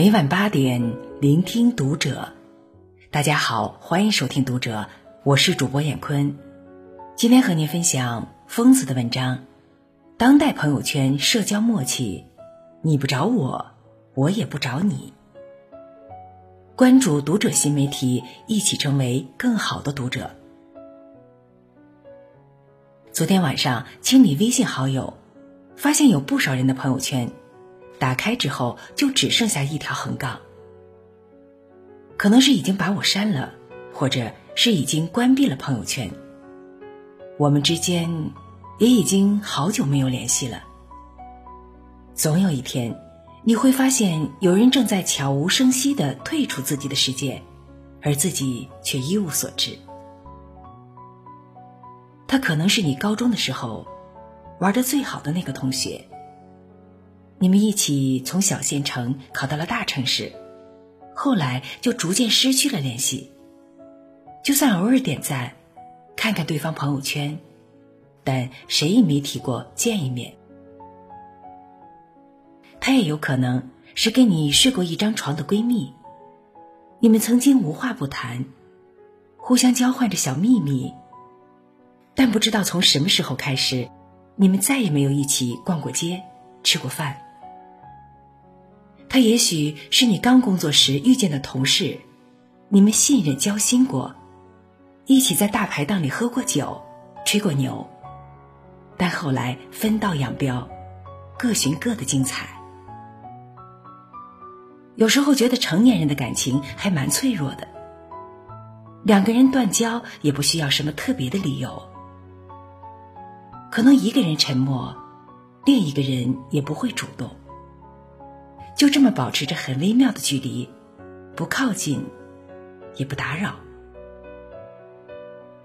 每晚八点，聆听读者。大家好，欢迎收听读者，我是主播闫坤。今天和您分享疯子的文章：当代朋友圈社交默契，你不找我，我也不找你。关注读者新媒体，一起成为更好的读者。昨天晚上清理微信好友，发现有不少人的朋友圈，打开之后就只剩下一条横杠。可能是已经把我删了，或者是已经关闭了朋友圈。我们之间也已经好久没有联系了。总有一天。你会发现，有人正在悄无声息的退出自己的世界，而自己却一无所知。他可能是你高中的时候玩的最好的那个同学，你们一起从小县城考到了大城市，后来就逐渐失去了联系。就算偶尔点赞，看看对方朋友圈，但谁也没提过见一面。她也有可能是跟你睡过一张床的闺蜜，你们曾经无话不谈，互相交换着小秘密，但不知道从什么时候开始，你们再也没有一起逛过街、吃过饭。他也许是你刚工作时遇见的同事，你们信任交心过，一起在大排档里喝过酒、吹过牛，但后来分道扬镳，各寻各的精彩。有时候觉得成年人的感情还蛮脆弱的，两个人断交也不需要什么特别的理由，可能一个人沉默，另一个人也不会主动，就这么保持着很微妙的距离，不靠近，也不打扰。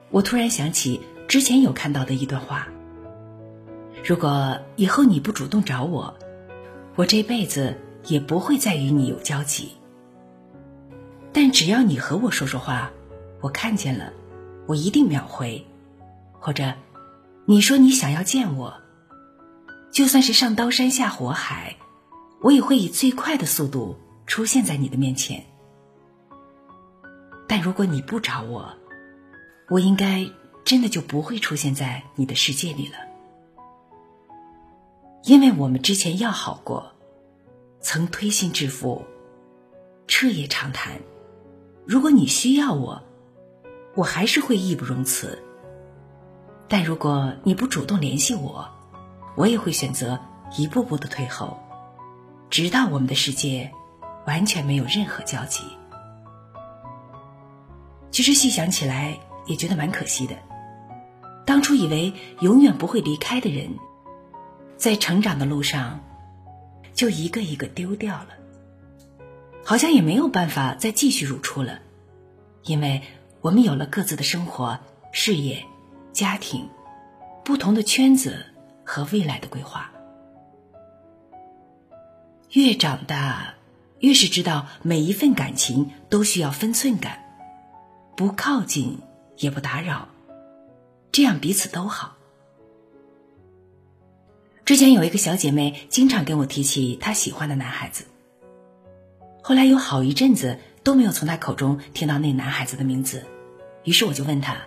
我突然想起之前有看到的一段话：如果以后你不主动找我，我这辈子。也不会再与你有交集，但只要你和我说说话，我看见了，我一定秒回，或者你说你想要见我，就算是上刀山下火海，我也会以最快的速度出现在你的面前。但如果你不找我，我应该真的就不会出现在你的世界里了，因为我们之前要好过。曾推心置腹，彻夜长谈。如果你需要我，我还是会义不容辞。但如果你不主动联系我，我也会选择一步步的退后，直到我们的世界完全没有任何交集。其实细想起来，也觉得蛮可惜的。当初以为永远不会离开的人，在成长的路上。就一个一个丢掉了，好像也没有办法再继续如初了，因为我们有了各自的生活、事业、家庭，不同的圈子和未来的规划。越长大，越是知道每一份感情都需要分寸感，不靠近也不打扰，这样彼此都好。之前有一个小姐妹经常跟我提起她喜欢的男孩子，后来有好一阵子都没有从她口中听到那男孩子的名字，于是我就问她：“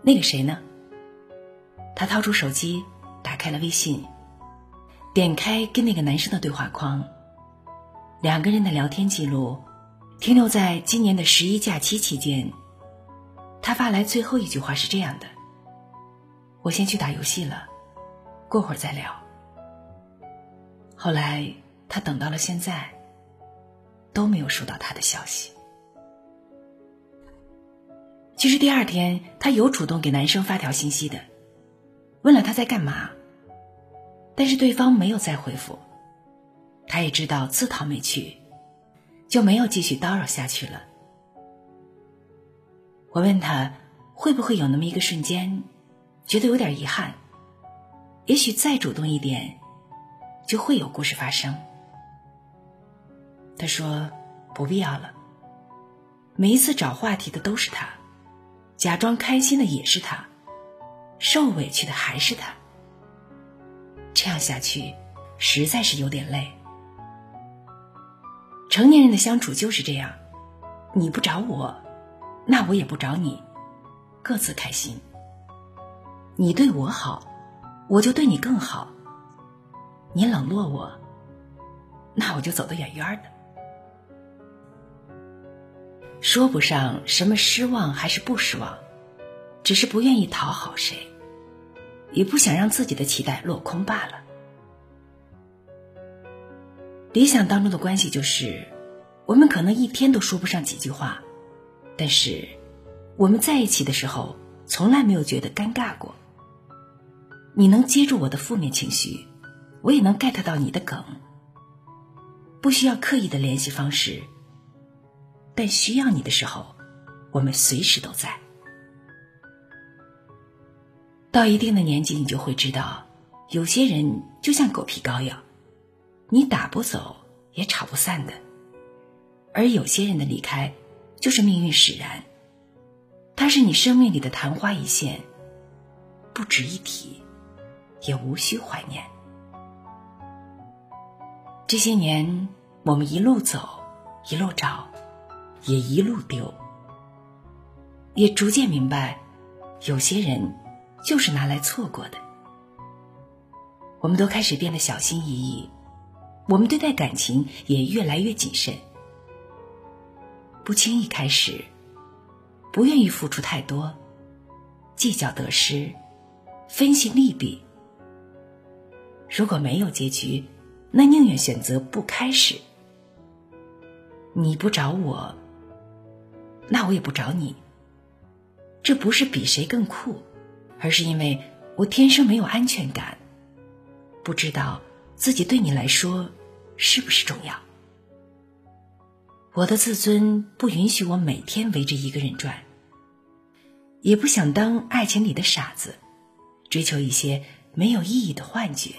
那个谁呢？”她掏出手机，打开了微信，点开跟那个男生的对话框，两个人的聊天记录停留在今年的十一假期期间。他发来最后一句话是这样的：“我先去打游戏了。”过会儿再聊。后来他等到了现在，都没有收到他的消息。其实第二天他有主动给男生发条信息的，问了他在干嘛，但是对方没有再回复。他也知道自讨没趣，就没有继续叨扰下去了。我问他会不会有那么一个瞬间，觉得有点遗憾。也许再主动一点，就会有故事发生。他说：“不必要了。”每一次找话题的都是他，假装开心的也是他，受委屈的还是他。这样下去，实在是有点累。成年人的相处就是这样，你不找我，那我也不找你，各自开心。你对我好，我就对你更好。你冷落我，那我就走得远远的。说不上什么失望还是不失望，只是不愿意讨好谁，也不想让自己的期待落空罢了。理想当中的关系就是，我们可能一天都说不上几句话，但是我们在一起的时候，从来没有觉得尴尬过。你能接住我的负面情绪，我也能 get 到你的梗。不需要刻意的联系方式，但需要你的时候，我们随时都在。到一定的年纪，你就会知道，有些人就像狗皮膏药，你打不走也吵不散的；而有些人的离开，就是命运使然，他是你生命里的昙花一现，不值一提。也无需怀念。这些年，我们一路走，一路找，也一路丢，也逐渐明白，有些人就是拿来错过的。我们都开始变得小心翼翼，我们对待感情也越来越谨慎，不轻易开始，不愿意付出太多，计较得失，分析利弊。如果没有结局，那宁愿选择不开始。你不找我，那我也不找你。这不是比谁更酷，而是因为我天生没有安全感，不知道自己对你来说是不是重要。我的自尊不允许我每天围着一个人转，也不想当爱情里的傻子，追求一些没有意义的幻觉。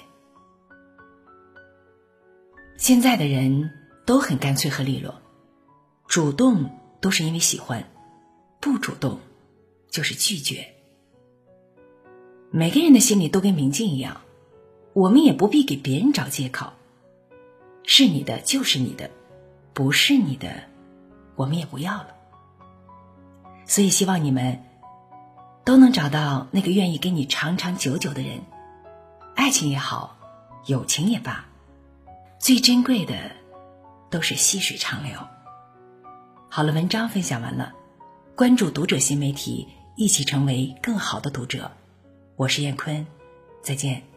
现在的人都很干脆和利落，主动都是因为喜欢，不主动就是拒绝。每个人的心里都跟明镜一样，我们也不必给别人找借口。是你的就是你的，不是你的，我们也不要了。所以希望你们都能找到那个愿意跟你长长久久的人，爱情也好，友情也罢。最珍贵的，都是细水长流。好了，文章分享完了，关注读者新媒体，一起成为更好的读者。我是燕坤，再见。